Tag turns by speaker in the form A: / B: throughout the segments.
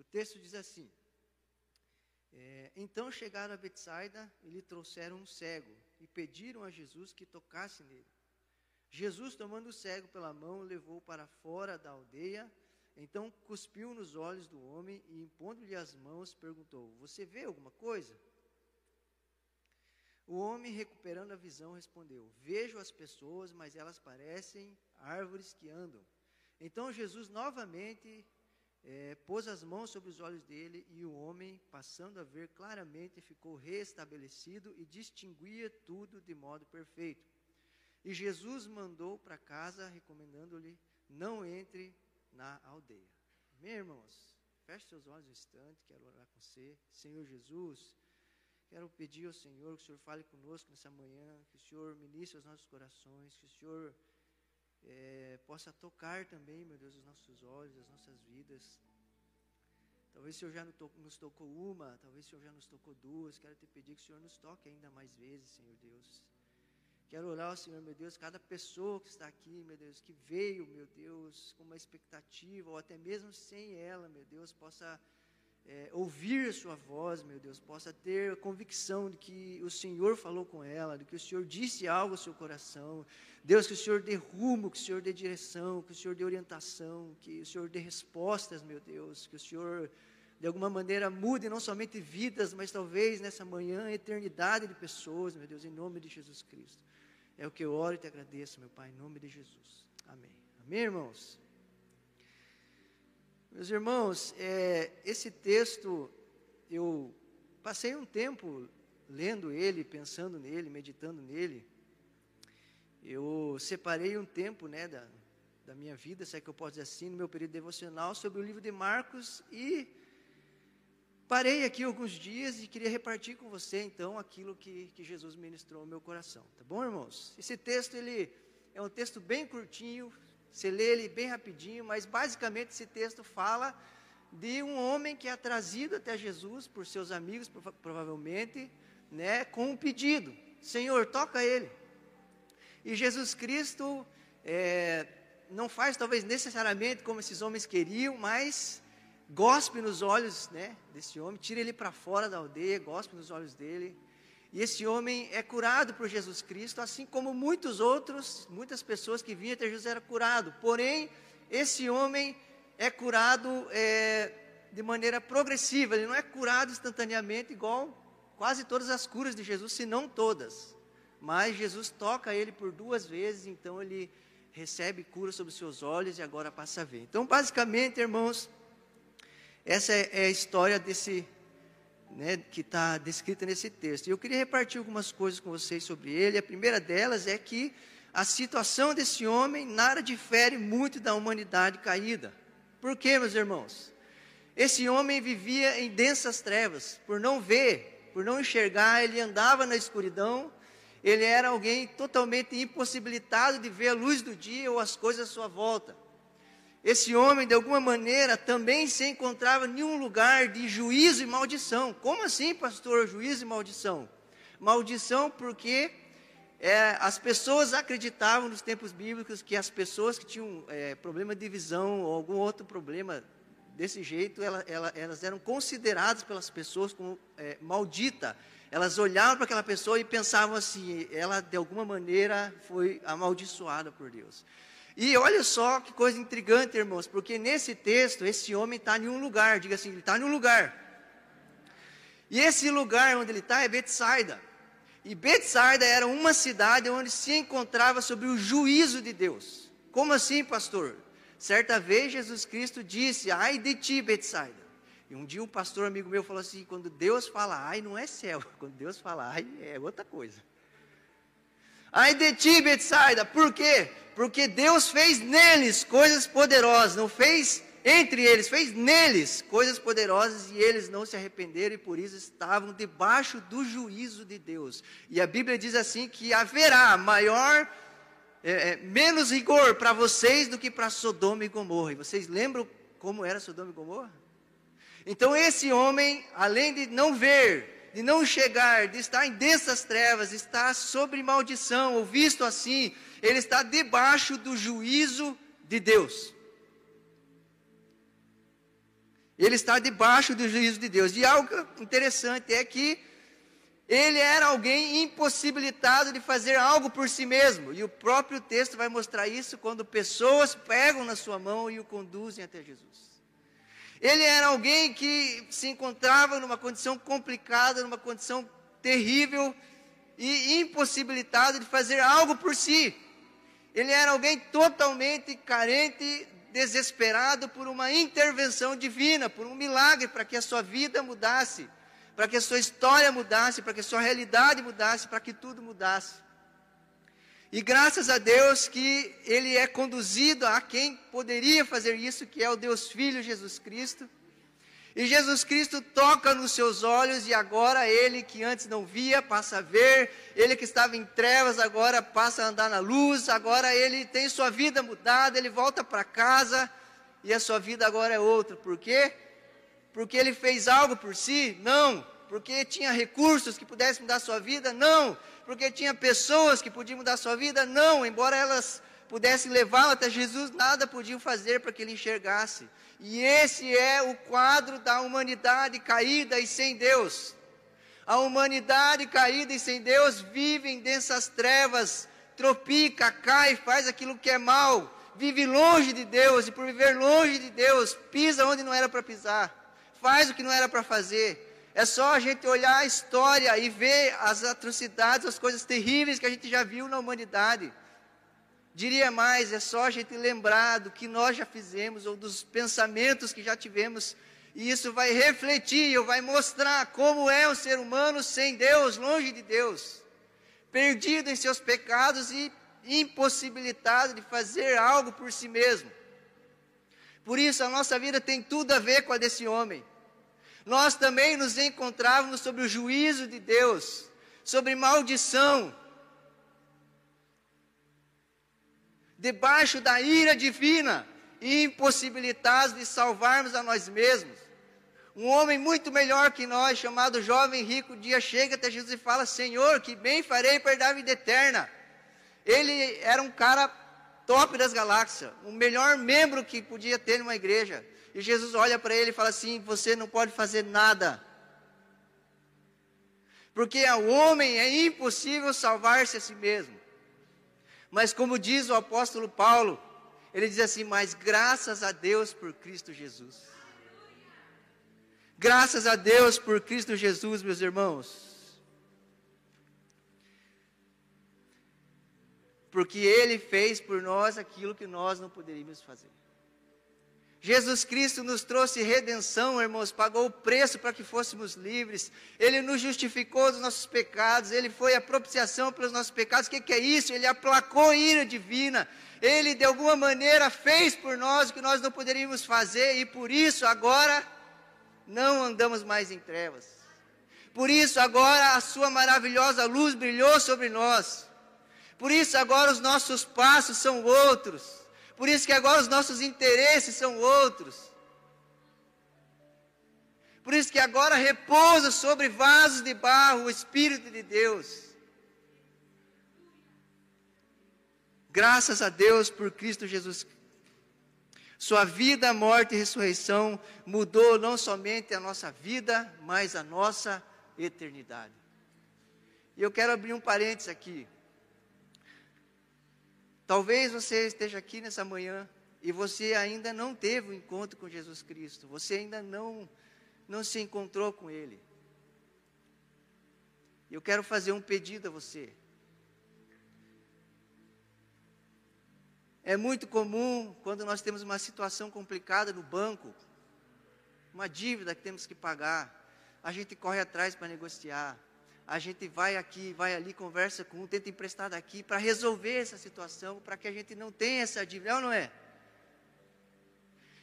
A: O texto diz assim: é, Então chegaram a Betsaida e lhe trouxeram um cego e pediram a Jesus que tocasse nele. Jesus, tomando o cego pela mão, o levou para fora da aldeia. Então cuspiu nos olhos do homem e, impondo-lhe as mãos, perguntou: Você vê alguma coisa? O homem, recuperando a visão, respondeu: Vejo as pessoas, mas elas parecem árvores que andam. Então Jesus novamente é, pôs as mãos sobre os olhos dele, e o homem, passando a ver claramente, ficou restabelecido e distinguia tudo de modo perfeito. E Jesus mandou para casa, recomendando-lhe: não entre na aldeia. Meus irmãos, feche seus olhos um instante, quero orar com você. Senhor Jesus, quero pedir ao Senhor que o Senhor fale conosco nessa manhã, que o Senhor ministre os nossos corações, que o Senhor é, possa tocar também, meu Deus, os nossos olhos, as nossas vidas. Talvez o Senhor já nos tocou uma, talvez o Senhor já nos tocou duas. Quero te pedir que o Senhor nos toque ainda mais vezes, Senhor Deus. Quero orar ao Senhor, meu Deus, cada pessoa que está aqui, meu Deus, que veio, meu Deus, com uma expectativa, ou até mesmo sem ela, meu Deus, possa é, ouvir sua voz, meu Deus, possa ter a convicção de que o Senhor falou com ela, de que o Senhor disse algo ao seu coração. Deus, que o Senhor dê rumo, que o Senhor dê direção, que o Senhor dê orientação, que o Senhor dê respostas, meu Deus, que o Senhor de alguma maneira mude não somente vidas, mas talvez nessa manhã a eternidade de pessoas, meu Deus, em nome de Jesus Cristo. É o que eu oro e te agradeço, meu Pai, em nome de Jesus. Amém. Amém, irmãos? Meus irmãos, é, esse texto, eu passei um tempo lendo ele, pensando nele, meditando nele. Eu separei um tempo né, da, da minha vida, se é que eu posso dizer assim, no meu período devocional, sobre o livro de Marcos e Parei aqui alguns dias e queria repartir com você, então, aquilo que, que Jesus ministrou no meu coração. Tá bom, irmãos? Esse texto, ele é um texto bem curtinho, você lê ele bem rapidinho, mas basicamente esse texto fala de um homem que é trazido até Jesus por seus amigos, provavelmente, né, com um pedido: Senhor, toca ele. E Jesus Cristo é, não faz talvez necessariamente como esses homens queriam, mas gospe nos olhos né, desse homem, tira ele para fora da aldeia, gospe nos olhos dele. E esse homem é curado por Jesus Cristo, assim como muitos outros, muitas pessoas que vinham até Jesus eram curados. Porém, esse homem é curado é, de maneira progressiva, ele não é curado instantaneamente, igual quase todas as curas de Jesus, se não todas. Mas Jesus toca ele por duas vezes, então ele recebe cura sobre os seus olhos e agora passa a ver. Então, basicamente, irmãos, essa é, é a história desse, né, que está descrita nesse texto. Eu queria repartir algumas coisas com vocês sobre ele. A primeira delas é que a situação desse homem nada difere muito da humanidade caída. Por quê, meus irmãos? Esse homem vivia em densas trevas, por não ver, por não enxergar, ele andava na escuridão, ele era alguém totalmente impossibilitado de ver a luz do dia ou as coisas à sua volta. Esse homem, de alguma maneira, também se encontrava em um lugar de juízo e maldição. Como assim, pastor, juízo e maldição? Maldição porque é, as pessoas acreditavam nos tempos bíblicos que as pessoas que tinham é, problema de visão ou algum outro problema desse jeito, ela, ela, elas eram consideradas pelas pessoas como é, maldita. Elas olhavam para aquela pessoa e pensavam assim: ela de alguma maneira foi amaldiçoada por Deus. E olha só que coisa intrigante, irmãos, porque nesse texto, esse homem está em um lugar, diga assim, ele está em um lugar. E esse lugar onde ele está é Betsaida. E Betsaida era uma cidade onde se encontrava sobre o juízo de Deus. Como assim, pastor? Certa vez Jesus Cristo disse: Ai de ti, Betsaida. E um dia um pastor amigo meu falou assim: quando Deus fala ai, não é céu. Quando Deus fala ai, é outra coisa. Ai de ti, Betsaida. Por quê? Porque Deus fez neles coisas poderosas, não fez entre eles, fez neles coisas poderosas e eles não se arrependeram e por isso estavam debaixo do juízo de Deus. E a Bíblia diz assim que haverá maior, é, é, menos rigor para vocês do que para Sodoma e Gomorra. E vocês lembram como era Sodoma e Gomorra? Então esse homem, além de não ver de não chegar, de estar em densas trevas, estar sobre maldição, ou visto assim, ele está debaixo do juízo de Deus. Ele está debaixo do juízo de Deus. E algo interessante é que ele era alguém impossibilitado de fazer algo por si mesmo. E o próprio texto vai mostrar isso quando pessoas pegam na sua mão e o conduzem até Jesus. Ele era alguém que se encontrava numa condição complicada, numa condição terrível e impossibilitado de fazer algo por si. Ele era alguém totalmente carente, desesperado por uma intervenção divina, por um milagre para que a sua vida mudasse para que a sua história mudasse, para que a sua realidade mudasse, para que tudo mudasse. E graças a Deus que ele é conduzido a quem poderia fazer isso, que é o Deus Filho Jesus Cristo. E Jesus Cristo toca nos seus olhos e agora ele que antes não via passa a ver, ele que estava em trevas agora passa a andar na luz, agora ele tem sua vida mudada, ele volta para casa e a sua vida agora é outra. Por quê? porque ele fez algo por si? Não. Porque tinha recursos que pudessem mudar sua vida? Não. Porque tinha pessoas que podiam mudar sua vida? Não. Embora elas pudessem levá-lo até Jesus, nada podiam fazer para que ele enxergasse. E esse é o quadro da humanidade caída e sem Deus. A humanidade caída e sem Deus vive densas trevas, tropica, cai, faz aquilo que é mal, vive longe de Deus e por viver longe de Deus, pisa onde não era para pisar faz o que não era para fazer. É só a gente olhar a história e ver as atrocidades, as coisas terríveis que a gente já viu na humanidade. Diria mais, é só a gente lembrar do que nós já fizemos ou dos pensamentos que já tivemos, e isso vai refletir, ou vai mostrar como é o ser humano sem Deus, longe de Deus, perdido em seus pecados e impossibilitado de fazer algo por si mesmo. Por isso, a nossa vida tem tudo a ver com a desse homem. Nós também nos encontrávamos sobre o juízo de Deus, sobre maldição, debaixo da ira divina impossibilitados de salvarmos a nós mesmos. Um homem muito melhor que nós, chamado jovem rico, um dia chega até Jesus e fala: Senhor, que bem farei para dar a vida eterna. Ele era um cara top das galáxias, o melhor membro que podia ter numa igreja. E Jesus olha para ele e fala assim: Você não pode fazer nada. Porque ao homem é impossível salvar-se a si mesmo. Mas como diz o apóstolo Paulo, ele diz assim: Mas graças a Deus por Cristo Jesus. Graças a Deus por Cristo Jesus, meus irmãos. porque Ele fez por nós aquilo que nós não poderíamos fazer. Jesus Cristo nos trouxe redenção, irmãos, pagou o preço para que fôssemos livres, Ele nos justificou dos nossos pecados, Ele foi a propiciação pelos nossos pecados. O que, que é isso? Ele aplacou a ira divina, Ele de alguma maneira fez por nós o que nós não poderíamos fazer, e por isso agora não andamos mais em trevas. Por isso agora a Sua maravilhosa luz brilhou sobre nós. Por isso agora os nossos passos são outros. Por isso que agora os nossos interesses são outros. Por isso que agora repousa sobre vasos de barro o Espírito de Deus. Graças a Deus por Cristo Jesus. Sua vida, morte e ressurreição mudou não somente a nossa vida, mas a nossa eternidade. E eu quero abrir um parênteses aqui. Talvez você esteja aqui nessa manhã e você ainda não teve o um encontro com Jesus Cristo, você ainda não, não se encontrou com Ele. Eu quero fazer um pedido a você. É muito comum quando nós temos uma situação complicada no banco, uma dívida que temos que pagar, a gente corre atrás para negociar a gente vai aqui, vai ali, conversa com um, tenta emprestar daqui para resolver essa situação, para que a gente não tenha essa dívida, não, é não é?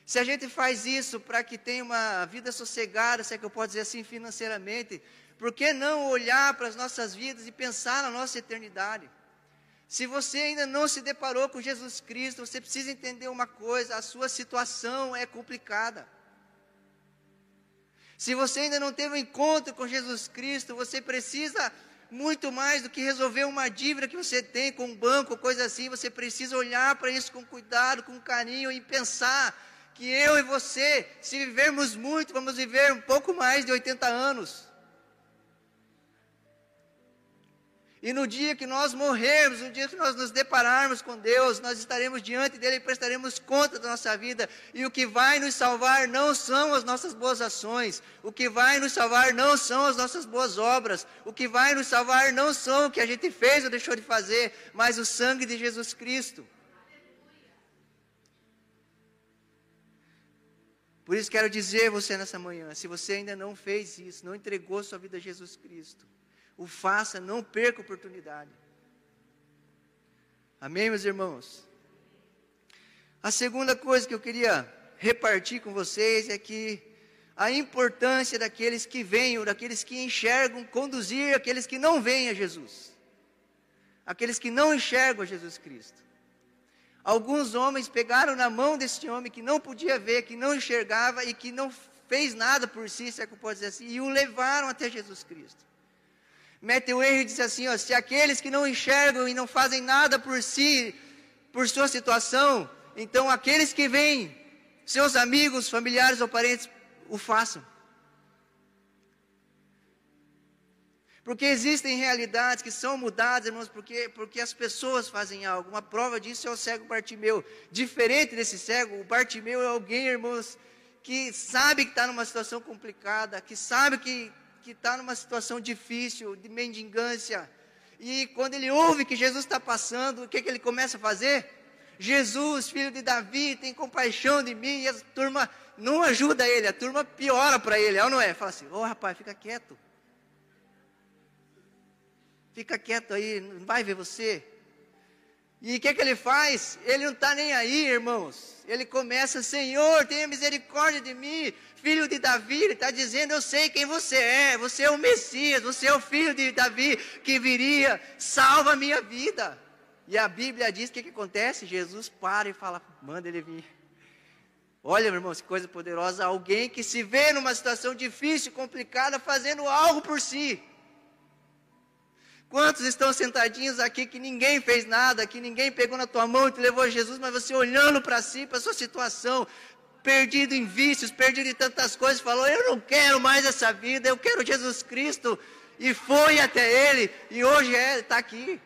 A: Se a gente faz isso para que tenha uma vida sossegada, se é que eu posso dizer assim financeiramente, por que não olhar para as nossas vidas e pensar na nossa eternidade? Se você ainda não se deparou com Jesus Cristo, você precisa entender uma coisa: a sua situação é complicada. Se você ainda não teve um encontro com Jesus Cristo, você precisa muito mais do que resolver uma dívida que você tem com um banco, coisa assim, você precisa olhar para isso com cuidado, com carinho e pensar que eu e você, se vivermos muito, vamos viver um pouco mais de 80 anos. E no dia que nós morrermos, no dia que nós nos depararmos com Deus, nós estaremos diante dele e prestaremos conta da nossa vida. E o que vai nos salvar não são as nossas boas ações, o que vai nos salvar não são as nossas boas obras, o que vai nos salvar não são o que a gente fez ou deixou de fazer, mas o sangue de Jesus Cristo. Por isso quero dizer a você nessa manhã, se você ainda não fez isso, não entregou sua vida a Jesus Cristo, o faça, não perca a oportunidade. Amém, meus irmãos? A segunda coisa que eu queria repartir com vocês é que a importância daqueles que ou daqueles que enxergam, conduzir aqueles que não veem a Jesus, aqueles que não enxergam a Jesus Cristo. Alguns homens pegaram na mão desse homem que não podia ver, que não enxergava e que não fez nada por si, se é que eu posso dizer assim, e o levaram até Jesus Cristo. Matthew Henry diz assim: ó, se aqueles que não enxergam e não fazem nada por si, por sua situação, então aqueles que vêm, seus amigos, familiares ou parentes, o façam. Porque existem realidades que são mudadas, irmãos, porque, porque as pessoas fazem algo. Uma prova disso é o cego Bartimeu. Diferente desse cego, o Bartimeu é alguém, irmãos, que sabe que está numa situação complicada, que sabe que que está numa situação difícil, de mendigância. E quando ele ouve que Jesus está passando, o que, que ele começa a fazer? Jesus, filho de Davi, tem compaixão de mim. E a turma não ajuda ele, a turma piora para ele, é ou não é? Fala assim: Ô oh, rapaz, fica quieto. Fica quieto aí, não vai ver você. E o que, que ele faz? Ele não está nem aí, irmãos. Ele começa, Senhor, tenha misericórdia de mim, filho de Davi. Ele está dizendo, eu sei quem você é. Você é o Messias, você é o filho de Davi que viria, salva a minha vida. E a Bíblia diz o que, que acontece? Jesus para e fala, manda ele vir. Olha, meu irmão, que coisa poderosa. Alguém que se vê numa situação difícil, complicada, fazendo algo por si. Quantos estão sentadinhos aqui que ninguém fez nada, que ninguém pegou na tua mão e te levou a Jesus, mas você olhando para si, para a sua situação, perdido em vícios, perdido em tantas coisas, falou: Eu não quero mais essa vida, eu quero Jesus Cristo. E foi até Ele, e hoje é, está aqui.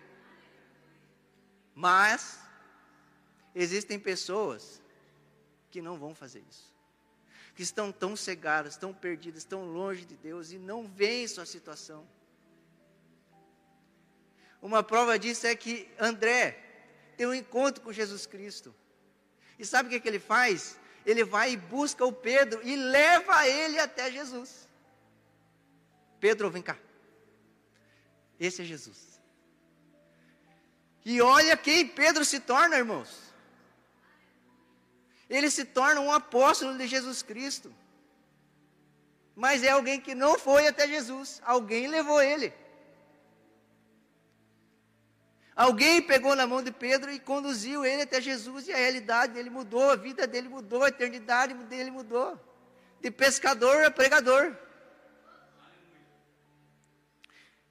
A: Mas, existem pessoas que não vão fazer isso, que estão tão cegadas, tão perdidas, tão longe de Deus e não veem sua situação. Uma prova disso é que André tem um encontro com Jesus Cristo. E sabe o que, é que ele faz? Ele vai e busca o Pedro e leva ele até Jesus. Pedro, vem cá. Esse é Jesus. E olha quem Pedro se torna, irmãos. Ele se torna um apóstolo de Jesus Cristo. Mas é alguém que não foi até Jesus, alguém levou ele. Alguém pegou na mão de Pedro e conduziu ele até Jesus e a realidade dele mudou, a vida dele mudou, a eternidade dele mudou. De pescador a pregador.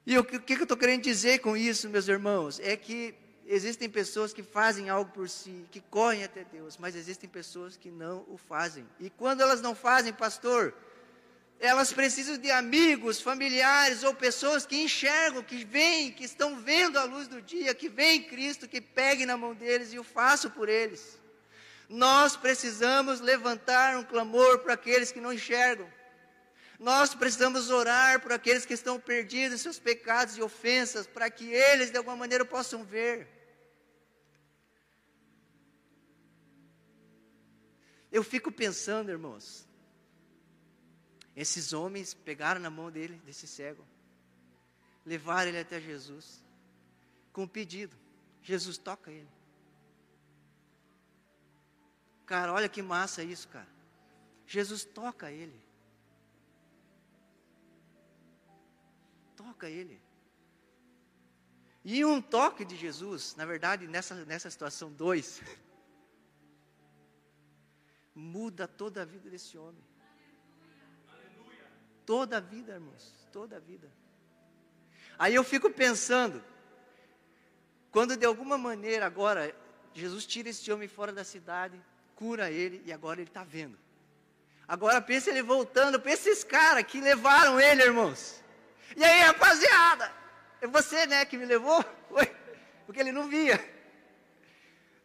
A: E o que, que eu estou querendo dizer com isso, meus irmãos? É que existem pessoas que fazem algo por si, que correm até Deus, mas existem pessoas que não o fazem. E quando elas não fazem, pastor, elas precisam de amigos, familiares ou pessoas que enxergam, que veem, que estão vendo a luz do dia, que veem Cristo, que peguem na mão deles e o façam por eles. Nós precisamos levantar um clamor para aqueles que não enxergam. Nós precisamos orar por aqueles que estão perdidos em seus pecados e ofensas, para que eles de alguma maneira possam ver. Eu fico pensando, irmãos, esses homens pegaram na mão dele, desse cego, levaram ele até Jesus, com um pedido: Jesus toca ele. Cara, olha que massa isso, cara. Jesus toca ele. Toca ele. E um toque de Jesus, na verdade, nessa, nessa situação, dois, muda toda a vida desse homem. Toda a vida, irmãos, toda a vida. Aí eu fico pensando, quando de alguma maneira agora Jesus tira esse homem fora da cidade, cura ele e agora ele está vendo. Agora pensa ele voltando, pensa esses caras que levaram ele, irmãos. E aí, rapaziada? É você, né, que me levou? Porque ele não via.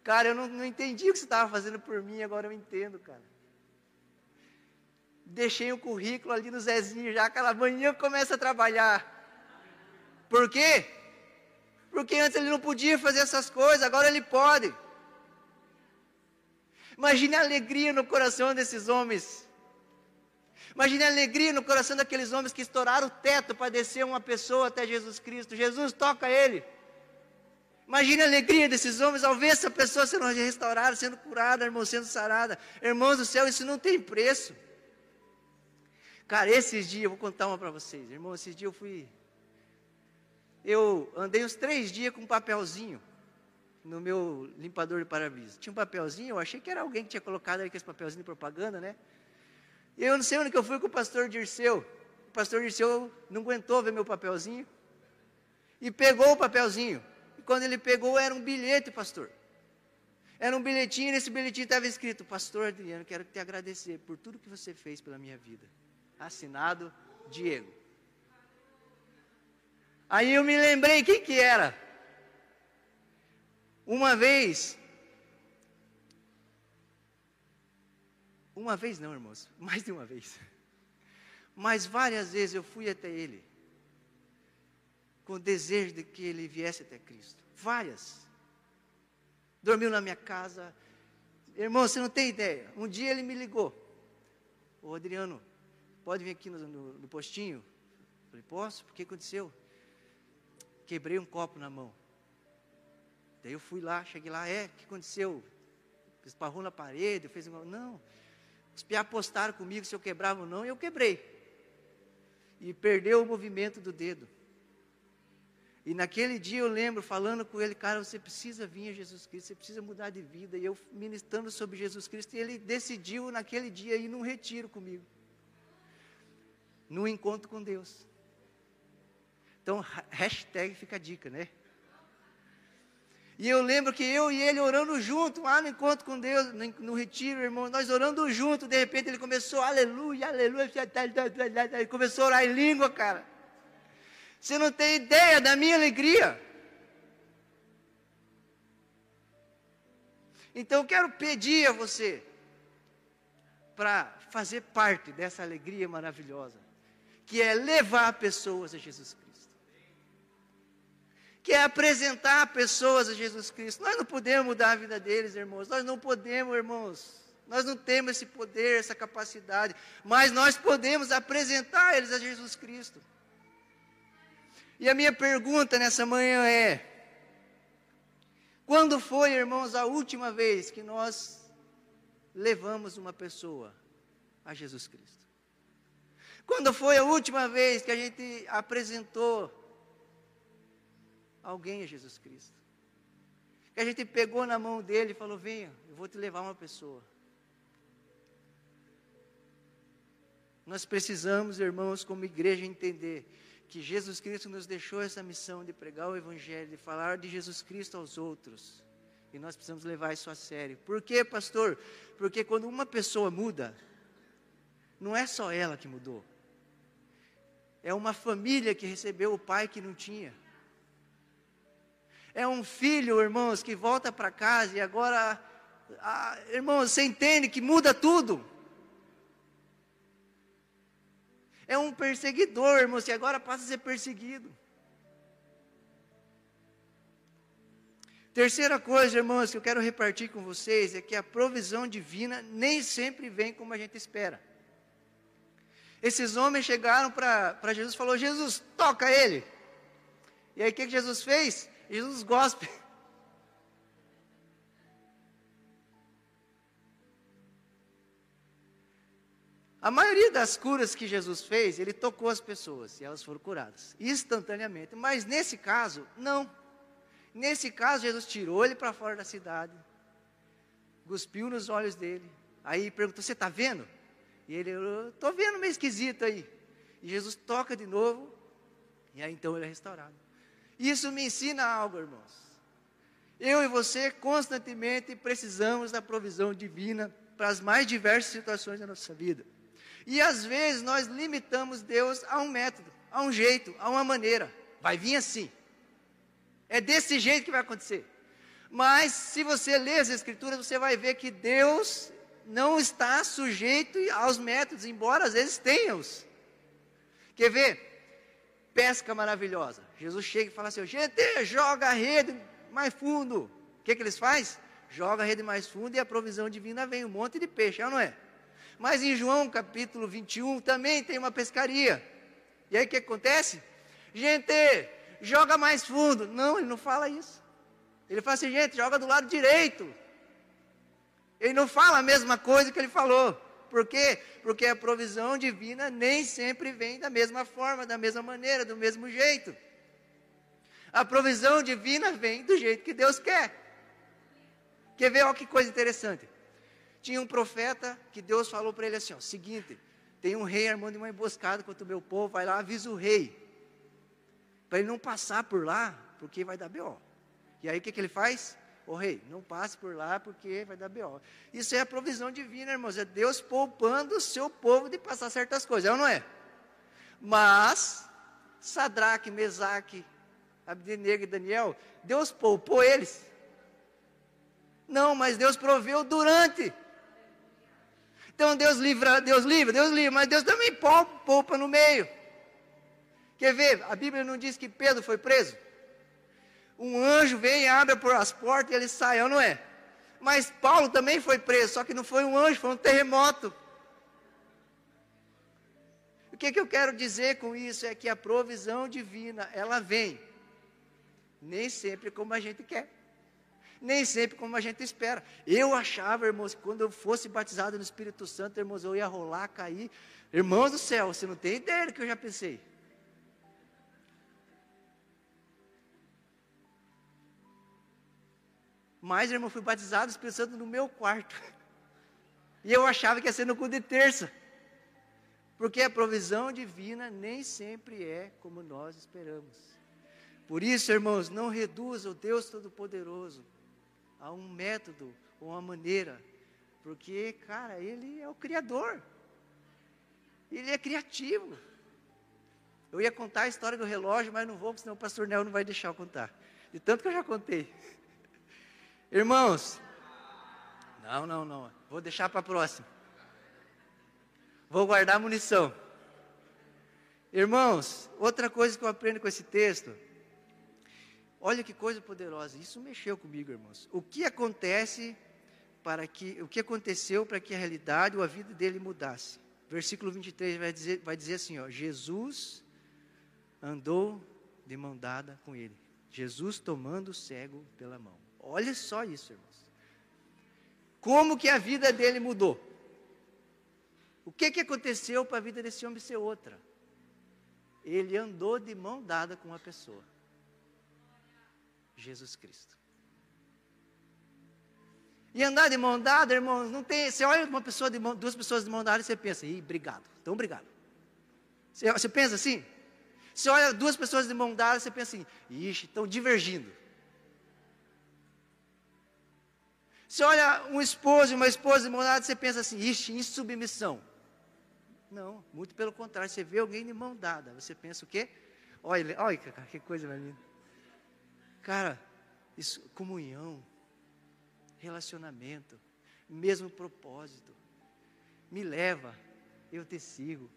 A: Cara, eu não, não entendi o que você estava fazendo por mim, agora eu entendo, cara. Deixei o currículo ali no Zezinho já, aquela manhã começa a trabalhar. Por quê? Porque antes ele não podia fazer essas coisas, agora ele pode. Imagine a alegria no coração desses homens. Imagine a alegria no coração daqueles homens que estouraram o teto para descer uma pessoa até Jesus Cristo. Jesus toca ele. Imagine a alegria desses homens ao ver essa pessoa sendo restaurada, sendo curada, irmão, sendo sarada. Irmãos do céu, isso não tem preço. Cara, esses dias, eu vou contar uma para vocês. Irmão, esses dias eu fui. Eu andei uns três dias com um papelzinho no meu limpador de para-brisa. Tinha um papelzinho, eu achei que era alguém que tinha colocado esse papelzinho de propaganda, né? E eu não sei onde que eu fui com o pastor Dirceu. O pastor Dirceu não aguentou ver meu papelzinho e pegou o papelzinho. E quando ele pegou, era um bilhete, pastor. Era um bilhetinho, e nesse bilhetinho estava escrito: Pastor Adriano, quero te agradecer por tudo que você fez pela minha vida. Assinado Diego. Aí eu me lembrei quem que era. Uma vez, uma vez não, irmãos, mais de uma vez, mas várias vezes eu fui até ele, com o desejo de que ele viesse até Cristo. Várias. Dormiu na minha casa. Irmão, você não tem ideia. Um dia ele me ligou. Ô Adriano, pode vir aqui no, no, no postinho? Eu falei, posso? O que aconteceu? Quebrei um copo na mão. Daí eu fui lá, cheguei lá, é, o que aconteceu? Esparrou na parede, fez uma. Não. Os piá apostaram comigo se eu quebrava ou não, e eu quebrei. E perdeu o movimento do dedo. E naquele dia eu lembro falando com ele, cara, você precisa vir a Jesus Cristo, você precisa mudar de vida. E eu ministrando sobre Jesus Cristo, e ele decidiu naquele dia ir num retiro comigo. Num encontro com Deus. Então, hashtag fica a dica, né? E eu lembro que eu e ele orando junto, lá no encontro com Deus, no, no retiro, irmão, nós orando junto, de repente ele começou, aleluia, aleluia, ele começou a orar em língua, cara. Você não tem ideia da minha alegria. Então eu quero pedir a você para fazer parte dessa alegria maravilhosa, que é levar pessoas a Jesus Cristo que é apresentar pessoas a Jesus Cristo. Nós não podemos mudar a vida deles, irmãos. Nós não podemos, irmãos. Nós não temos esse poder, essa capacidade, mas nós podemos apresentar eles a Jesus Cristo. E a minha pergunta nessa manhã é: quando foi, irmãos, a última vez que nós levamos uma pessoa a Jesus Cristo? Quando foi a última vez que a gente apresentou alguém a Jesus Cristo. Que a gente pegou na mão dele e falou: Venha, eu vou te levar uma pessoa. Nós precisamos, irmãos, como igreja, entender que Jesus Cristo nos deixou essa missão de pregar o Evangelho, de falar de Jesus Cristo aos outros. E nós precisamos levar isso a sério. Por quê, pastor? Porque quando uma pessoa muda, não é só ela que mudou. É uma família que recebeu o pai que não tinha. É um filho, irmãos, que volta para casa e agora, ah, irmãos, você entende que muda tudo. É um perseguidor, irmãos, que agora passa a ser perseguido. Terceira coisa, irmãos, que eu quero repartir com vocês é que a provisão divina nem sempre vem como a gente espera. Esses homens chegaram para Jesus e falou: Jesus, toca ele. E aí o que, que Jesus fez? Jesus gospe. A maioria das curas que Jesus fez, ele tocou as pessoas e elas foram curadas instantaneamente. Mas nesse caso, não. Nesse caso, Jesus tirou ele para fora da cidade, cuspiu nos olhos dele. Aí perguntou: Você está vendo? E ele, estou vendo meio esquisito aí. E Jesus toca de novo, e aí então ele é restaurado. Isso me ensina algo, irmãos. Eu e você constantemente precisamos da provisão divina para as mais diversas situações da nossa vida. E às vezes nós limitamos Deus a um método, a um jeito, a uma maneira. Vai vir assim. É desse jeito que vai acontecer. Mas se você ler as Escrituras, você vai ver que Deus não está sujeito aos métodos, embora às vezes tenha-os. Quer ver? Pesca maravilhosa. Jesus chega e fala assim: gente, joga a rede mais fundo. O que, que eles fazem? Joga a rede mais fundo e a provisão divina vem, um monte de peixe, é não é? Mas em João capítulo 21 também tem uma pescaria. E aí o que acontece? Gente, joga mais fundo. Não, ele não fala isso. Ele fala assim, gente, joga do lado direito. Ele não fala a mesma coisa que ele falou. Por quê? Porque a provisão divina nem sempre vem da mesma forma, da mesma maneira, do mesmo jeito. A provisão divina vem do jeito que Deus quer. Quer ver? Olha que coisa interessante. Tinha um profeta que Deus falou para ele assim: ó, seguinte, tem um rei armando uma emboscada contra o meu povo, vai lá, avisa o rei. Para ele não passar por lá, porque vai dar B.O. E aí o que, que ele faz? Ô rei, não passe por lá porque vai dar B.O. Isso é a provisão divina, irmãos. É Deus poupando o seu povo de passar certas coisas, é ou não é? Mas, Sadraque, Mesaque, Abdenego e Daniel, Deus poupou eles. Não, mas Deus proveu durante. Então Deus livra, Deus livra, Deus livra, mas Deus também poupa, poupa no meio. Quer ver? A Bíblia não diz que Pedro foi preso? Um anjo vem, abre por as portas e ele sai, ou não é? Mas Paulo também foi preso, só que não foi um anjo, foi um terremoto. O que, que eu quero dizer com isso é que a provisão divina, ela vem, nem sempre como a gente quer, nem sempre como a gente espera. Eu achava, irmãos, que quando eu fosse batizado no Espírito Santo, irmãos, eu ia rolar, cair. Irmãos do céu, você não tem ideia do que eu já pensei. Mas, irmão, fui batizado Santo no meu quarto. E eu achava que ia ser no culto de terça. Porque a provisão divina nem sempre é como nós esperamos. Por isso, irmãos, não reduza o Deus Todo-Poderoso a um método ou uma maneira. Porque, cara, Ele é o Criador. Ele é criativo. Eu ia contar a história do relógio, mas não vou, porque senão o pastor Nel não vai deixar eu contar. De tanto que eu já contei. Irmãos, não, não, não. Vou deixar para a próxima. Vou guardar munição. Irmãos, outra coisa que eu aprendo com esse texto. Olha que coisa poderosa. Isso mexeu comigo, irmãos. O que acontece para que o que aconteceu para que a realidade ou a vida dele mudasse? Versículo 23 vai dizer, vai dizer assim, ó, Jesus andou de mão dada com ele. Jesus tomando o cego pela mão. Olha só isso, irmãos. Como que a vida dele mudou? O que, que aconteceu para a vida desse homem ser outra? Ele andou de mão dada com uma pessoa. Jesus Cristo. E andar de mão dada, irmãos, não tem. Você olha uma pessoa de mão, duas pessoas de mão dada e você pensa, ih, obrigado, então obrigado. Você, você pensa assim? Você olha duas pessoas de mão dada e você pensa assim, ixi, estão divergindo. Você olha um esposo e uma esposa de dada, você pensa assim, ixi, insubmissão. Não, muito pelo contrário, você vê alguém de mão dada, você pensa o quê? Olha, olha que coisa mais linda. Cara, isso, comunhão, relacionamento, mesmo propósito. Me leva, eu te sigo.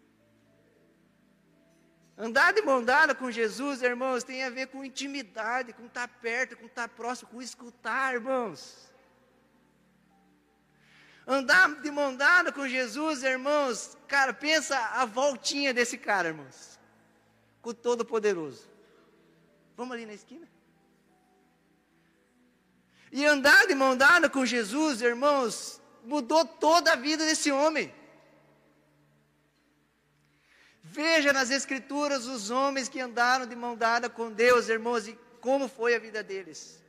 A: Andar de mão dada com Jesus, irmãos, tem a ver com intimidade, com estar perto, com estar próximo, com escutar, irmãos. Andar de mão dada com Jesus, irmãos, cara, pensa a voltinha desse cara, irmãos. Com o Todo-Poderoso. Vamos ali na esquina? E andar de mão dada com Jesus, irmãos, mudou toda a vida desse homem. Veja nas Escrituras os homens que andaram de mão dada com Deus, irmãos, e como foi a vida deles.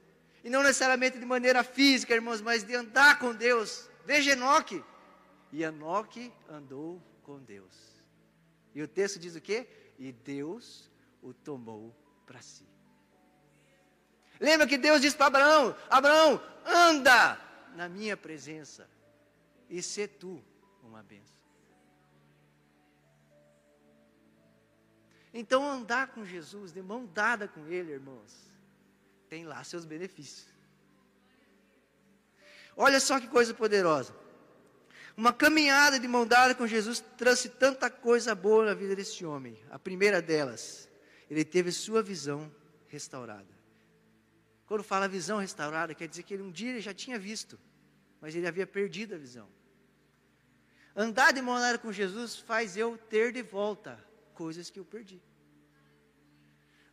A: E não necessariamente de maneira física, irmãos, mas de andar com Deus. Veja Enoque. E Enoque andou com Deus. E o texto diz o quê? E Deus o tomou para si. Lembra que Deus disse para Abraão: Abraão, anda na minha presença e ser tu uma bênção. Então, andar com Jesus, de mão dada com Ele, irmãos, tem lá seus benefícios. Olha só que coisa poderosa. Uma caminhada de mão dada com Jesus trouxe tanta coisa boa na vida desse homem. A primeira delas, ele teve sua visão restaurada. Quando fala visão restaurada, quer dizer que ele um dia ele já tinha visto, mas ele havia perdido a visão. Andar de mão dada com Jesus faz eu ter de volta coisas que eu perdi.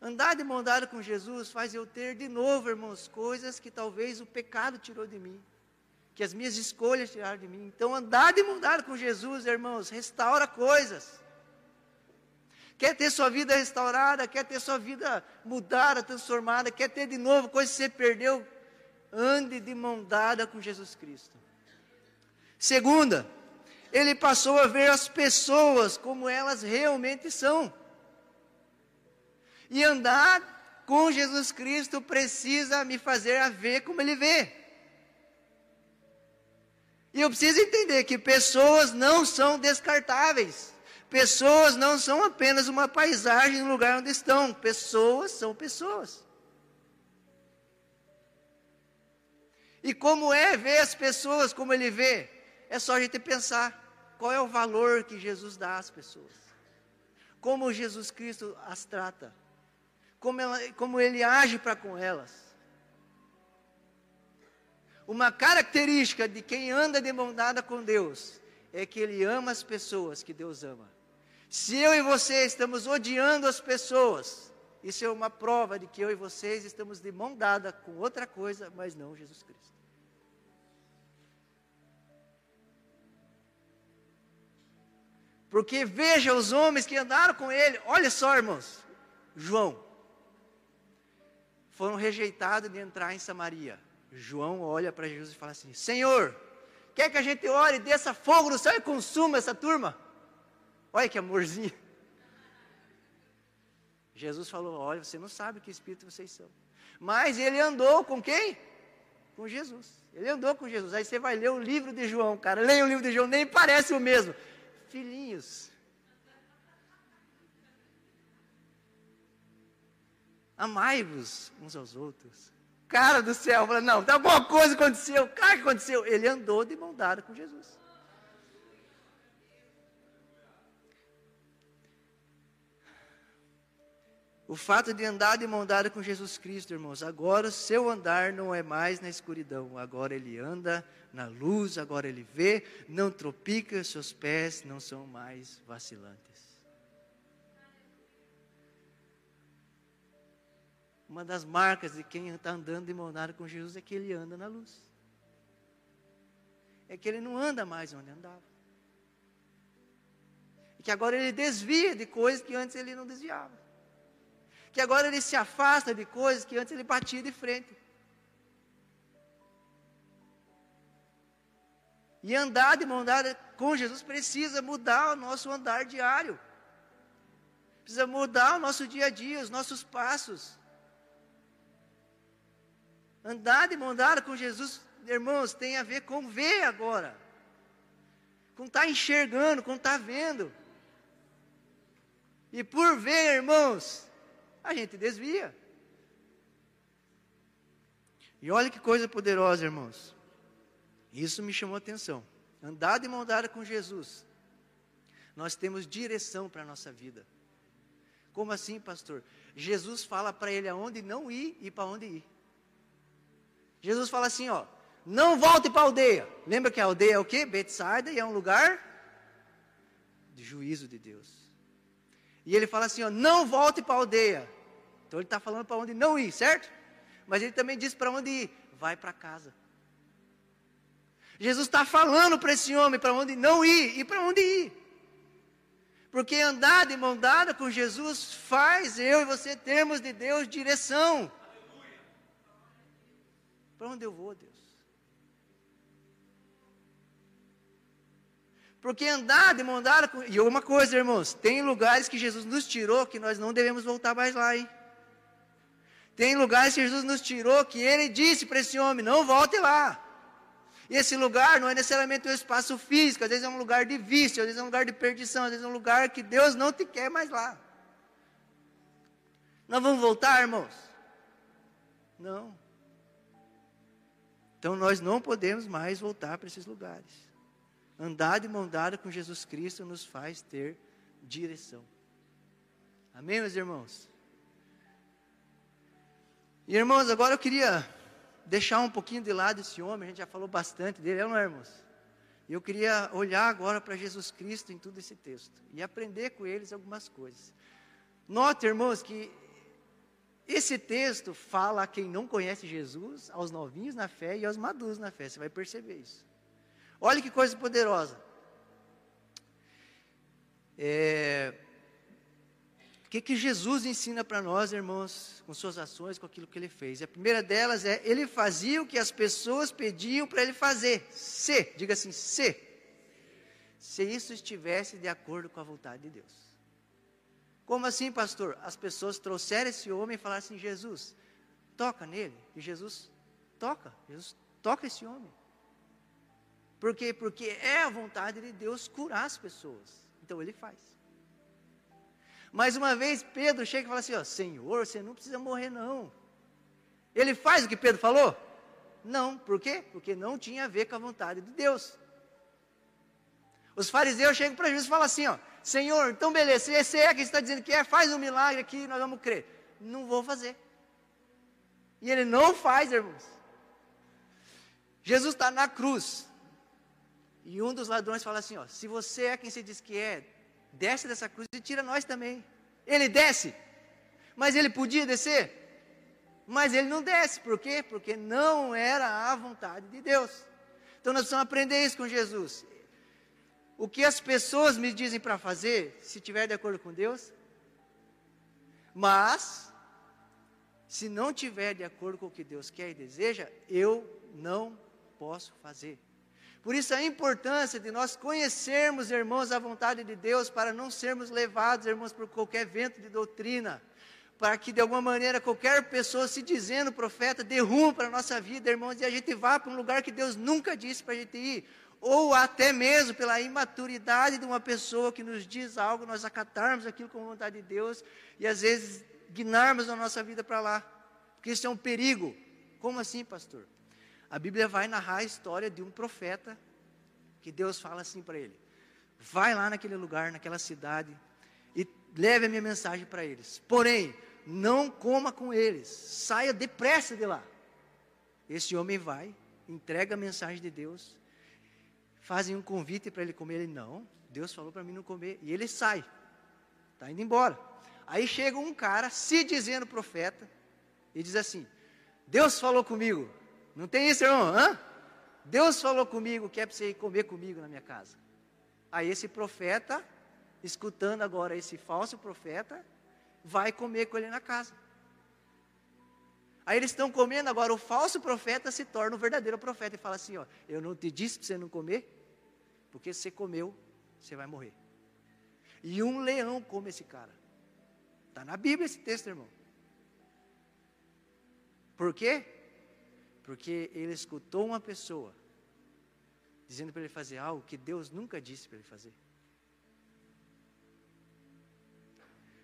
A: Andar de mão dada com Jesus faz eu ter de novo, irmãos, coisas que talvez o pecado tirou de mim, que as minhas escolhas tiraram de mim. Então, andar mão dada com Jesus, irmãos, restaura coisas. Quer ter sua vida restaurada, quer ter sua vida mudada, transformada, quer ter de novo coisas que você perdeu, ande de mão dada com Jesus Cristo. Segunda, ele passou a ver as pessoas como elas realmente são. E andar com Jesus Cristo precisa me fazer a ver como Ele vê. E eu preciso entender que pessoas não são descartáveis. Pessoas não são apenas uma paisagem no lugar onde estão. Pessoas são pessoas. E como é ver as pessoas como ele vê? É só a gente pensar qual é o valor que Jesus dá às pessoas. Como Jesus Cristo as trata. Como, ela, como ele age para com elas. Uma característica de quem anda de mão dada com Deus é que ele ama as pessoas que Deus ama. Se eu e você estamos odiando as pessoas, isso é uma prova de que eu e vocês estamos de mão dada com outra coisa, mas não Jesus Cristo. Porque veja os homens que andaram com ele, olha só, irmãos, João, foram rejeitados de entrar em Samaria. João olha para Jesus e fala assim: Senhor, quer que a gente ore, desça fogo no céu e consuma essa turma? Olha que amorzinho. Jesus falou: Olha, você não sabe que espírito vocês são. Mas ele andou com quem? Com Jesus. Ele andou com Jesus. Aí você vai ler o livro de João, cara. Leia o livro de João, nem parece o mesmo. Filhinhos. Amai-vos uns aos outros. Cara do céu, fala, não, alguma coisa aconteceu. Cara, que aconteceu? Ele andou de mão dada com Jesus. O fato de andar de mão dada com Jesus Cristo, irmãos, agora o seu andar não é mais na escuridão, agora ele anda na luz, agora ele vê, não tropica, seus pés não são mais vacilantes. Uma das marcas de quem está andando de mão dada com Jesus é que ele anda na luz. É que ele não anda mais onde andava. E que agora ele desvia de coisas que antes ele não desviava que agora ele se afasta de coisas que antes ele batia de frente. E andar de mão dada com Jesus precisa mudar o nosso andar diário. Precisa mudar o nosso dia a dia, os nossos passos. Andar de mão com Jesus, irmãos, tem a ver com ver agora. Com estar tá enxergando, com estar tá vendo. E por ver, irmãos, a gente desvia. E olha que coisa poderosa, irmãos. Isso me chamou a atenção. Andar de mão com Jesus. Nós temos direção para a nossa vida. Como assim, pastor? Jesus fala para ele aonde não ir e para onde ir. Jesus fala assim, ó, não volte para a aldeia. Lembra que a aldeia é o quê? Betsaida e é um lugar de juízo de Deus. E ele fala assim, ó, não volte para a aldeia. Então ele está falando para onde não ir, certo? Mas ele também diz para onde ir. Vai para casa. Jesus está falando para esse homem para onde não ir e para onde ir. Porque andar de mão dada com Jesus faz eu e você termos de Deus direção. Para onde eu vou, Deus? Porque andar de mão dada. E uma coisa, irmãos: tem lugares que Jesus nos tirou que nós não devemos voltar mais lá, hein? Tem lugares que Jesus nos tirou que ele disse para esse homem: não volte lá. E esse lugar não é necessariamente um espaço físico, às vezes é um lugar de vício, às vezes é um lugar de perdição, às vezes é um lugar que Deus não te quer mais lá. Nós vamos voltar, irmãos? Não. Então nós não podemos mais voltar para esses lugares. Andar de mão dada com Jesus Cristo nos faz ter direção. Amém, meus irmãos? E irmãos, agora eu queria deixar um pouquinho de lado esse homem, a gente já falou bastante dele, não é, irmãos? E eu queria olhar agora para Jesus Cristo em todo esse texto e aprender com eles algumas coisas. Note, irmãos, que esse texto fala a quem não conhece Jesus, aos novinhos na fé e aos maduros na fé, você vai perceber isso. Olha que coisa poderosa. É, o que, que Jesus ensina para nós, irmãos, com suas ações, com aquilo que ele fez? A primeira delas é: ele fazia o que as pessoas pediam para ele fazer. Se, diga assim, se. Se isso estivesse de acordo com a vontade de Deus. Como assim, pastor? As pessoas trouxeram esse homem e falaram assim: Jesus, toca nele. E Jesus toca. Jesus toca esse homem. Por quê? Porque é a vontade de Deus curar as pessoas. Então ele faz. Mais uma vez, Pedro chega e fala assim: ó, Senhor, você não precisa morrer, não. Ele faz o que Pedro falou? Não, por quê? Porque não tinha a ver com a vontade de Deus. Os fariseus chegam para Jesus e falam assim: ó, Senhor, então beleza, se esse é que está dizendo que é, faz um milagre aqui, nós vamos crer. Não vou fazer. E ele não faz, irmãos. Jesus está na cruz. E um dos ladrões fala assim: ó, se você é quem se diz que é, desce dessa cruz e tira nós também. Ele desce, mas ele podia descer, mas ele não desce, por quê? Porque não era a vontade de Deus. Então nós precisamos aprender isso com Jesus. O que as pessoas me dizem para fazer, se tiver de acordo com Deus, mas se não tiver de acordo com o que Deus quer e deseja, eu não posso fazer. Por isso a importância de nós conhecermos, irmãos, a vontade de Deus, para não sermos levados, irmãos, por qualquer vento de doutrina, para que de alguma maneira qualquer pessoa se dizendo profeta derruba para a nossa vida, irmãos, e a gente vá para um lugar que Deus nunca disse para a gente ir, ou até mesmo pela imaturidade de uma pessoa que nos diz algo, nós acatarmos aquilo com vontade de Deus e às vezes guinarmos a nossa vida para lá, porque isso é um perigo. Como assim, pastor? a Bíblia vai narrar a história de um profeta que Deus fala assim para ele: vai lá naquele lugar, naquela cidade e leve a minha mensagem para eles. Porém, não coma com eles, saia depressa de lá. Esse homem vai, entrega a mensagem de Deus, fazem um convite para ele comer. Ele não, Deus falou para mim não comer. E ele sai, está indo embora. Aí chega um cara, se dizendo profeta, e diz assim: Deus falou comigo, não tem isso, irmão? Hã? Deus falou comigo que é para você ir comer comigo na minha casa. Aí esse profeta, escutando agora esse falso profeta, vai comer com ele na casa. Aí eles estão comendo, agora o falso profeta se torna o verdadeiro profeta e fala assim: ó, eu não te disse para você não comer, porque se você comeu, você vai morrer. E um leão come esse cara. Está na Bíblia esse texto, irmão. Por quê? Porque ele escutou uma pessoa dizendo para ele fazer algo que Deus nunca disse para ele fazer.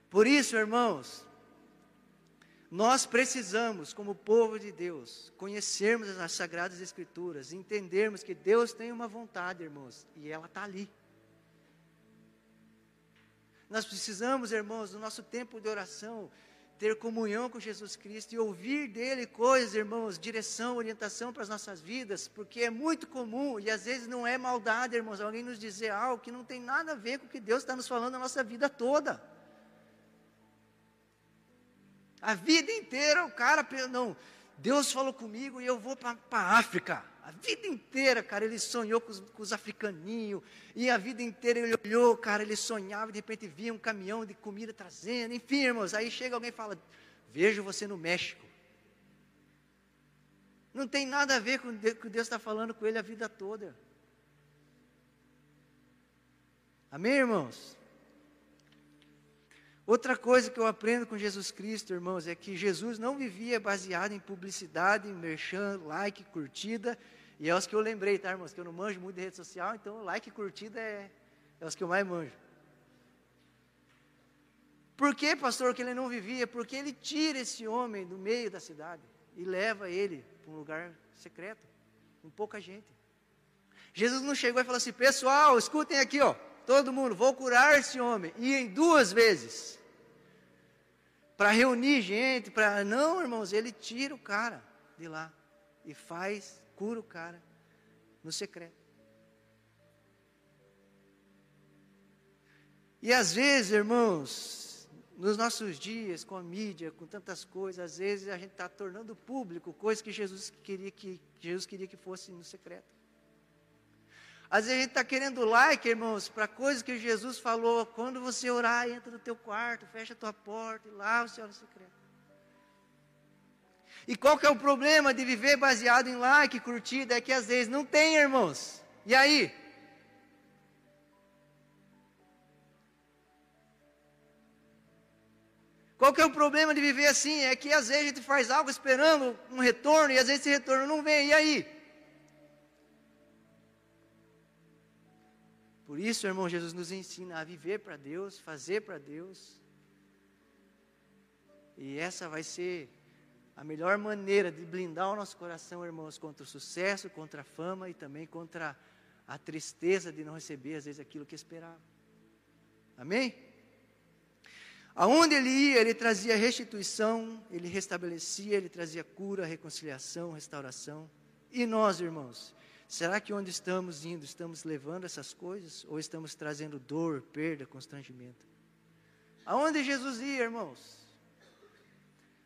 A: Por isso, irmãos, nós precisamos, como povo de Deus, conhecermos as Sagradas Escrituras, entendermos que Deus tem uma vontade, irmãos, e ela está ali. Nós precisamos, irmãos, no nosso tempo de oração, ter comunhão com Jesus Cristo e ouvir dele coisas, irmãos, direção, orientação para as nossas vidas, porque é muito comum e às vezes não é maldade, irmãos, alguém nos dizer algo que não tem nada a ver com o que Deus está nos falando a nossa vida toda. A vida inteira o cara, não, Deus falou comigo e eu vou para a África. A vida inteira, cara, ele sonhou com os, com os, africaninhos. E a vida inteira ele olhou, cara, ele sonhava e de repente via um caminhão de comida trazendo. Enfim, irmãos, aí chega alguém e fala: Vejo você no México. Não tem nada a ver com o que Deus está falando com ele a vida toda. Amém, irmãos? Outra coisa que eu aprendo com Jesus Cristo, irmãos, é que Jesus não vivia baseado em publicidade, em merchan, like, curtida. E é os que eu lembrei, tá, irmãos? Que eu não manjo muito de rede social, então like e curtida é, é os que eu mais manjo. Por que, pastor, que ele não vivia? Porque ele tira esse homem do meio da cidade e leva ele para um lugar secreto, com pouca gente. Jesus não chegou e falou assim: pessoal, escutem aqui, ó, todo mundo, vou curar esse homem. E em duas vezes. Para reunir gente, para. Não, irmãos, ele tira o cara de lá e faz, cura o cara no secreto. E às vezes, irmãos, nos nossos dias, com a mídia, com tantas coisas, às vezes a gente está tornando público coisas que Jesus queria que, Jesus queria que fosse no secreto. Às vezes a gente está querendo like, irmãos, para coisas que Jesus falou. Quando você orar, entra no teu quarto, fecha a tua porta e lá você ora no secreto. E qual que é o problema de viver baseado em like, curtida? É que às vezes não tem, irmãos. E aí? Qual que é o problema de viver assim? É que às vezes a gente faz algo esperando um retorno e às vezes esse retorno não vem. E aí? Por isso, irmão, Jesus nos ensina a viver para Deus, fazer para Deus. E essa vai ser a melhor maneira de blindar o nosso coração, irmãos, contra o sucesso, contra a fama e também contra a tristeza de não receber, às vezes, aquilo que esperava. Amém? Aonde ele ia, ele trazia restituição, ele restabelecia, ele trazia cura, reconciliação, restauração. E nós, irmãos, Será que onde estamos indo, estamos levando essas coisas? Ou estamos trazendo dor, perda, constrangimento? Aonde Jesus ia, irmãos?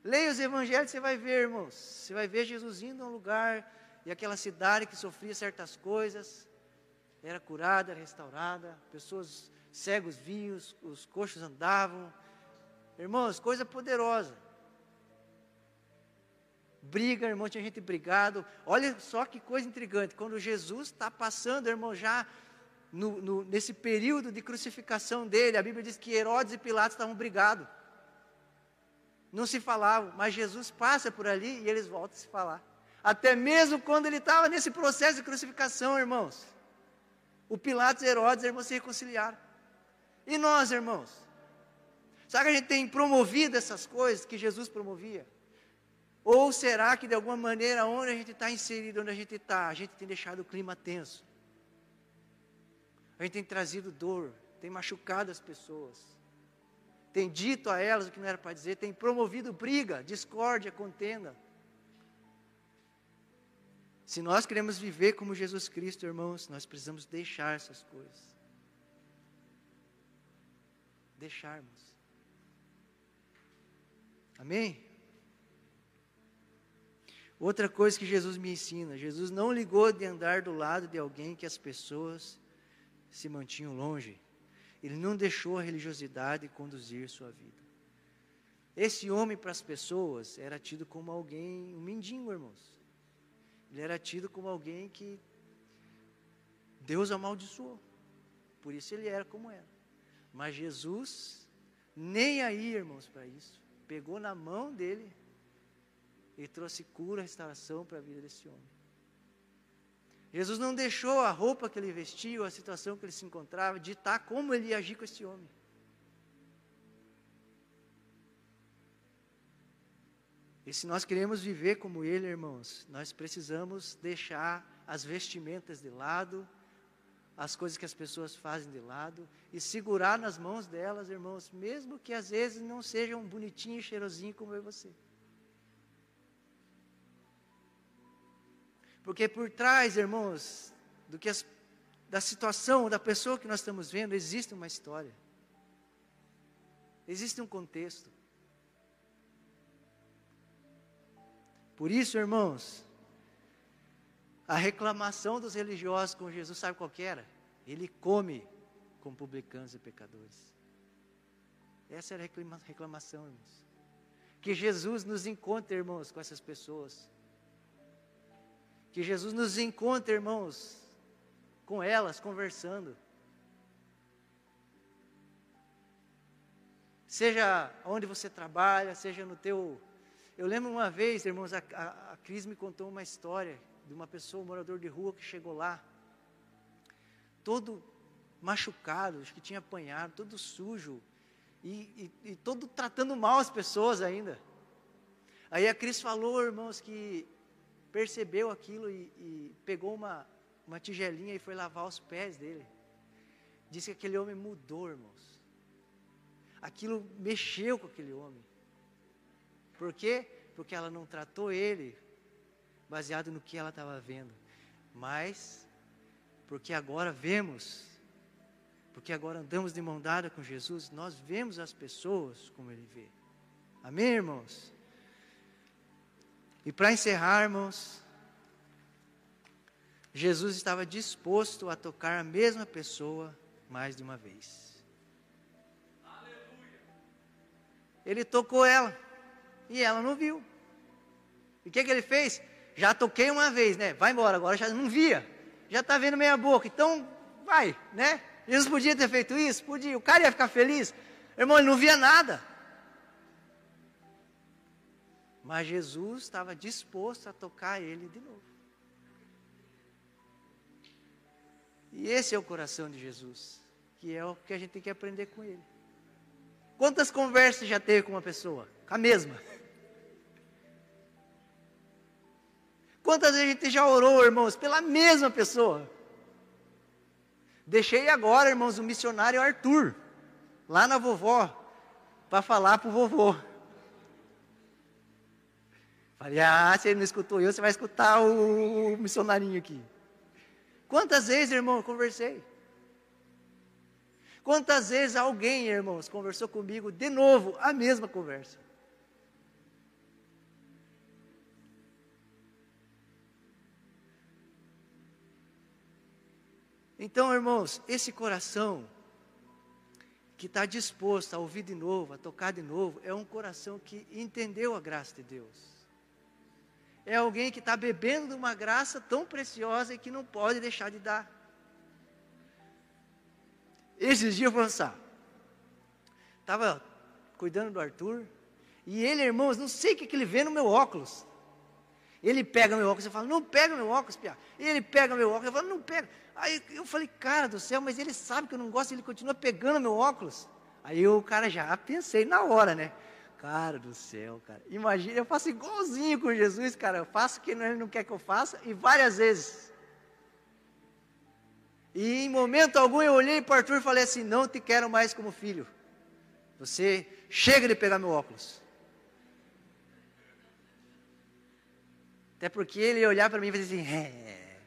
A: Leia os evangelhos, você vai ver, irmãos. Você vai ver Jesus indo a um lugar e aquela cidade que sofria certas coisas era curada, restaurada, pessoas cegos vinham, os coxos andavam. Irmãos, coisa poderosa briga, irmão, tinha gente brigado. Olha só que coisa intrigante. Quando Jesus está passando, irmão, já no, no, nesse período de crucificação dele, a Bíblia diz que Herodes e Pilatos estavam brigados. Não se falavam, mas Jesus passa por ali e eles voltam a se falar. Até mesmo quando ele estava nesse processo de crucificação, irmãos. O Pilatos e Herodes, irmãos, se reconciliaram. E nós, irmãos? Sabe que a gente tem promovido essas coisas que Jesus promovia? Ou será que de alguma maneira, onde a gente está inserido, onde a gente está, a gente tem deixado o clima tenso? A gente tem trazido dor, tem machucado as pessoas, tem dito a elas o que não era para dizer, tem promovido briga, discórdia, contenda. Se nós queremos viver como Jesus Cristo, irmãos, nós precisamos deixar essas coisas. Deixarmos. Amém? Outra coisa que Jesus me ensina: Jesus não ligou de andar do lado de alguém que as pessoas se mantinham longe. Ele não deixou a religiosidade conduzir sua vida. Esse homem, para as pessoas, era tido como alguém, um mendigo, irmãos. Ele era tido como alguém que Deus amaldiçoou. Por isso ele era como era. Mas Jesus, nem aí, irmãos, para isso. Pegou na mão dele ele trouxe cura, restauração para a vida desse homem. Jesus não deixou a roupa que ele vestiu, a situação que ele se encontrava, ditar como ele ia agir com esse homem. E se nós queremos viver como ele, irmãos, nós precisamos deixar as vestimentas de lado, as coisas que as pessoas fazem de lado, e segurar nas mãos delas, irmãos, mesmo que às vezes não sejam bonitinho e cheirosinho como e você. Porque por trás, irmãos, do que as, da situação, da pessoa que nós estamos vendo, existe uma história. Existe um contexto. Por isso, irmãos, a reclamação dos religiosos com Jesus, sabe qual era? Ele come com publicanos e pecadores. Essa era a reclamação, irmãos. Que Jesus nos encontre, irmãos, com essas pessoas. Que Jesus nos encontre, irmãos, com elas, conversando. Seja onde você trabalha, seja no teu. Eu lembro uma vez, irmãos, a, a, a Cris me contou uma história de uma pessoa, um morador de rua, que chegou lá, todo machucado, acho que tinha apanhado, todo sujo, e, e, e todo tratando mal as pessoas ainda. Aí a Cris falou, irmãos, que percebeu aquilo e, e pegou uma, uma tigelinha e foi lavar os pés dele. Disse que aquele homem mudou, irmãos. Aquilo mexeu com aquele homem. Por quê? Porque ela não tratou ele baseado no que ela estava vendo, mas porque agora vemos, porque agora andamos de mão dada com Jesus, nós vemos as pessoas como Ele vê. Amém, irmãos? E para encerrarmos, Jesus estava disposto a tocar a mesma pessoa mais de uma vez. Ele tocou ela e ela não viu. E o que, que ele fez? Já toquei uma vez, né? Vai embora, agora já não via. Já está vendo meia boca, então vai, né? Jesus podia ter feito isso? Podia. O cara ia ficar feliz? Irmão, ele não via nada. Mas Jesus estava disposto a tocar ele de novo. E esse é o coração de Jesus, que é o que a gente tem que aprender com ele. Quantas conversas já teve com uma pessoa? Com a mesma. Quantas vezes a gente já orou, irmãos, pela mesma pessoa? Deixei agora, irmãos, o missionário Arthur, lá na vovó, para falar para o vovô. Falei, ah, se ele não escutou eu, você vai escutar o missionarinho aqui. Quantas vezes, irmão, conversei? Quantas vezes alguém, irmãos, conversou comigo de novo a mesma conversa? Então, irmãos, esse coração que está disposto a ouvir de novo, a tocar de novo, é um coração que entendeu a graça de Deus é alguém que está bebendo de uma graça tão preciosa e que não pode deixar de dar. Esses dias eu pensar, estava cuidando do Arthur, e ele, irmãos, não sei o que, que ele vê no meu óculos. Ele pega meu óculos e fala, não pega meu óculos, Pia. Ele pega meu óculos e fala, não pega. Aí eu falei, cara do céu, mas ele sabe que eu não gosto, ele continua pegando meu óculos. Aí o cara já pensei na hora, né? Cara do céu, cara. Imagina, eu faço igualzinho com Jesus, cara. Eu faço o que ele não quer que eu faça e várias vezes. E em momento algum eu olhei para o Arthur e falei assim: Não te quero mais como filho. Você chega de pegar meu óculos. Até porque ele ia olhar para mim e fazer assim: é.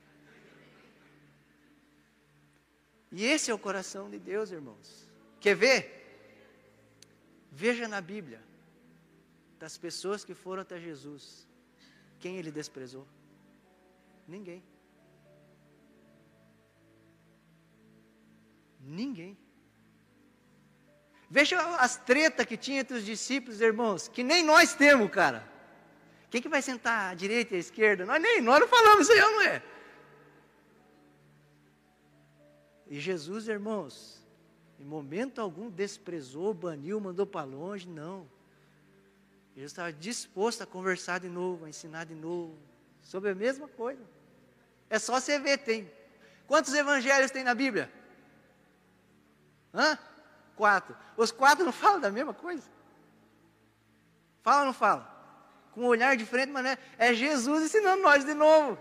A: E esse é o coração de Deus, irmãos. Quer ver? Veja na Bíblia das pessoas que foram até Jesus, quem ele desprezou? Ninguém. Ninguém. Veja as tretas que tinha entre os discípulos, irmãos, que nem nós temos, cara. Quem que vai sentar à direita e à esquerda? Nós nem, nós não falamos isso aí, não é? E Jesus, irmãos, em momento algum desprezou, baniu, mandou para longe, não. Jesus estava disposto a conversar de novo, a ensinar de novo, sobre a mesma coisa. É só você ver, tem. Quantos evangelhos tem na Bíblia? Hã? Quatro. Os quatro não falam da mesma coisa? Fala ou não fala? Com um olhar diferente, mas é, é Jesus ensinando nós de novo.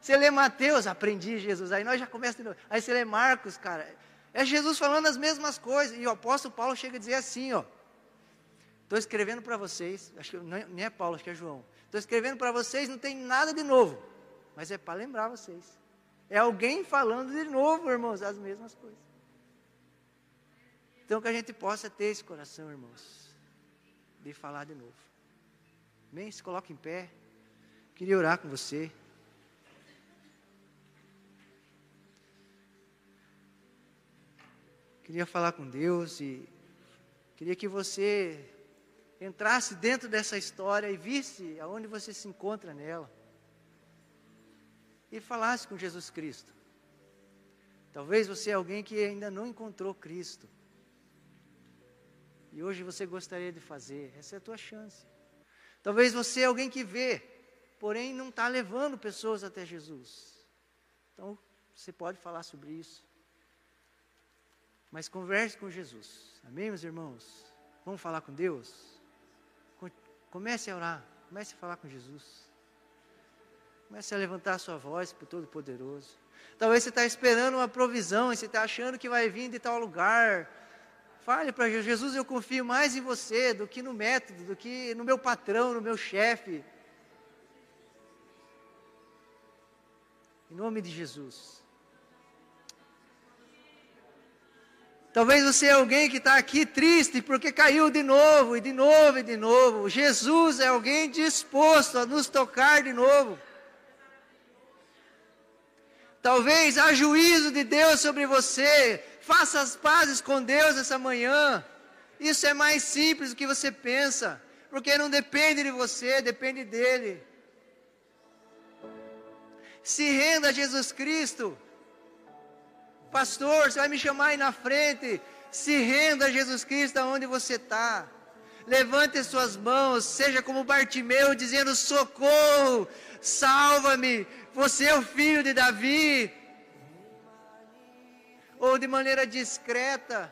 A: Você lê Mateus, aprendi Jesus. Aí nós já começamos de novo. Aí você lê Marcos, cara. É Jesus falando as mesmas coisas. E o apóstolo Paulo chega a dizer assim, ó. Estou escrevendo para vocês, acho que não, é, nem é Paulo, acho que é João. Estou escrevendo para vocês, não tem nada de novo, mas é para lembrar vocês. É alguém falando de novo, irmãos, as mesmas coisas. Então que a gente possa ter esse coração, irmãos, de falar de novo. Amém? Se coloque em pé. Queria orar com você. Queria falar com Deus e queria que você entrasse dentro dessa história e visse aonde você se encontra nela. E falasse com Jesus Cristo. Talvez você é alguém que ainda não encontrou Cristo. E hoje você gostaria de fazer. Essa é a tua chance. Talvez você é alguém que vê, porém não está levando pessoas até Jesus. Então, você pode falar sobre isso. Mas converse com Jesus. Amém, meus irmãos? Vamos falar com Deus? Comece a orar. Comece a falar com Jesus. Comece a levantar a sua voz para o Todo-Poderoso. Talvez você está esperando uma provisão e você está achando que vai vir de tal lugar. Fale para Jesus, Jesus, eu confio mais em você do que no método, do que no meu patrão, no meu chefe. Em nome de Jesus. Talvez você é alguém que está aqui triste porque caiu de novo, e de novo, e de novo. Jesus é alguém disposto a nos tocar de novo. Talvez há juízo de Deus sobre você. Faça as pazes com Deus essa manhã. Isso é mais simples do que você pensa, porque não depende de você, depende dele. Se renda a Jesus Cristo. Pastor, você vai me chamar aí na frente. Se renda a Jesus Cristo aonde você está. Levante as suas mãos, seja como Bartimeu dizendo: socorro, salva-me, você é o filho de Davi. Ou de maneira discreta,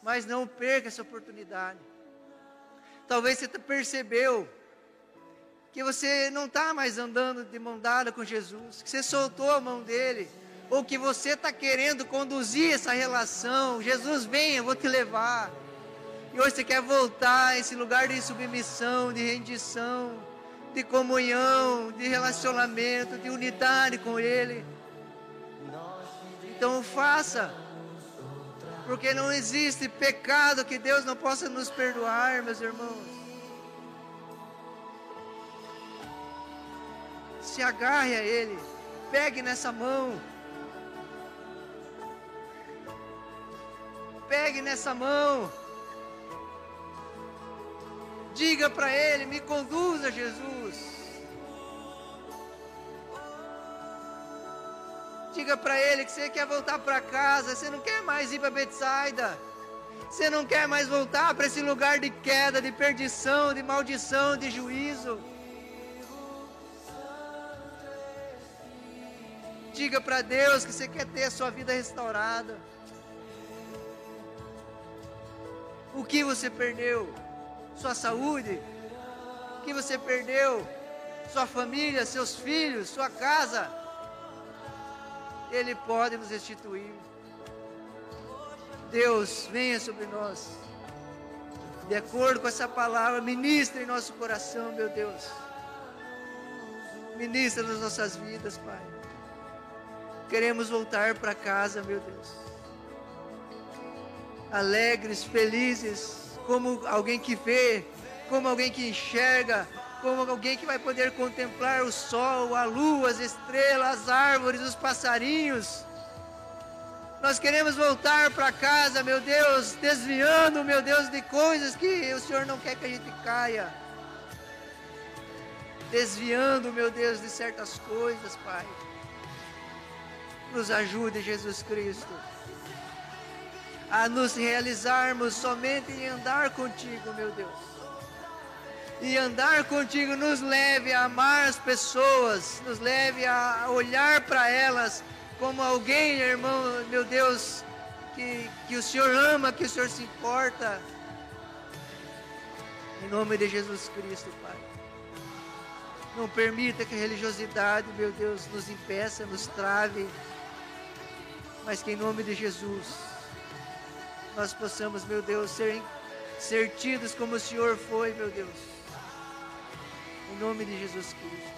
A: mas não perca essa oportunidade. Talvez você percebeu que você não está mais andando de mão dada com Jesus, que você soltou a mão dele ou que você está querendo conduzir essa relação. Jesus, vem, eu vou te levar. E hoje você quer voltar a esse lugar de submissão, de rendição, de comunhão, de relacionamento, de unidade com Ele. Então faça, porque não existe pecado que Deus não possa nos perdoar, meus irmãos. Se agarre a Ele, pegue nessa mão. Pegue nessa mão. Diga para Ele: me conduza, Jesus. Diga para Ele que você quer voltar para casa, você não quer mais ir para Betsaida. Você não quer mais voltar para esse lugar de queda, de perdição, de maldição, de juízo. Diga para Deus que você quer ter a sua vida restaurada. O que você perdeu? Sua saúde? O que você perdeu? Sua família, seus filhos, sua casa? Ele pode nos restituir. Deus, venha sobre nós. De acordo com essa palavra, ministra em nosso coração, meu Deus. Ministra nas nossas vidas, Pai. Queremos voltar para casa, meu Deus alegres, felizes, como alguém que vê, como alguém que enxerga, como alguém que vai poder contemplar o sol, a lua, as estrelas, as árvores, os passarinhos. Nós queremos voltar para casa, meu Deus, desviando, meu Deus, de coisas que o Senhor não quer que a gente caia. Desviando, meu Deus, de certas coisas, Pai. Nos ajude, Jesus Cristo a nos realizarmos somente em andar contigo, meu Deus. E andar contigo nos leve a amar as pessoas, nos leve a olhar para elas como alguém, irmão, meu Deus, que, que o Senhor ama, que o Senhor se importa. Em nome de Jesus Cristo, Pai. Não permita que a religiosidade, meu Deus, nos impeça, nos trave, mas que em nome de Jesus nós possamos, meu Deus, ser, ser tidos como o Senhor foi, meu Deus. Em nome de Jesus Cristo.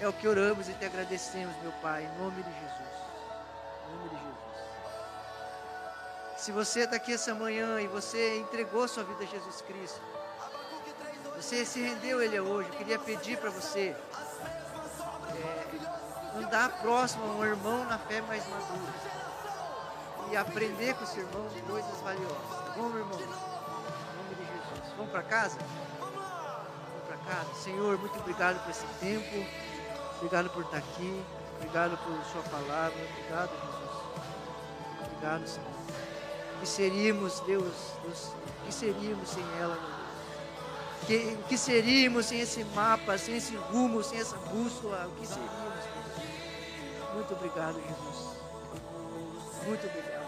A: É o que oramos e te agradecemos, meu Pai, em nome de Jesus. Em nome de Jesus. Se você está aqui essa manhã e você entregou sua vida a Jesus Cristo, você se rendeu a Ele hoje, eu queria pedir para você é, andar próximo a um irmão na fé mais madura e aprender com o seu irmão coisas valiosas. Vamos, irmão? Em nome de Jesus. Vamos para casa? Vamos para casa. Senhor, muito obrigado por esse tempo. Obrigado por estar aqui. Obrigado por Sua palavra. Obrigado, Jesus. Obrigado, Senhor. Que seríamos, Deus, O que seríamos sem ela, meu Deus? Que, que seríamos sem esse mapa, sem esse rumo, sem essa bússola? O que seríamos, meu Deus? Muito obrigado, Jesus. Muito obrigado.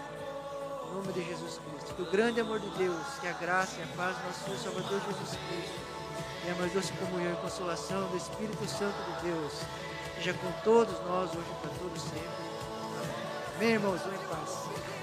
A: Em nome de Jesus Cristo. Que o grande amor de Deus, que a graça e a paz do nosso Salvador Jesus Cristo, e a mais doce comunhão e consolação do Espírito Santo de Deus, seja com todos nós, hoje para todos sempre. Amém, irmãos, vão em paz.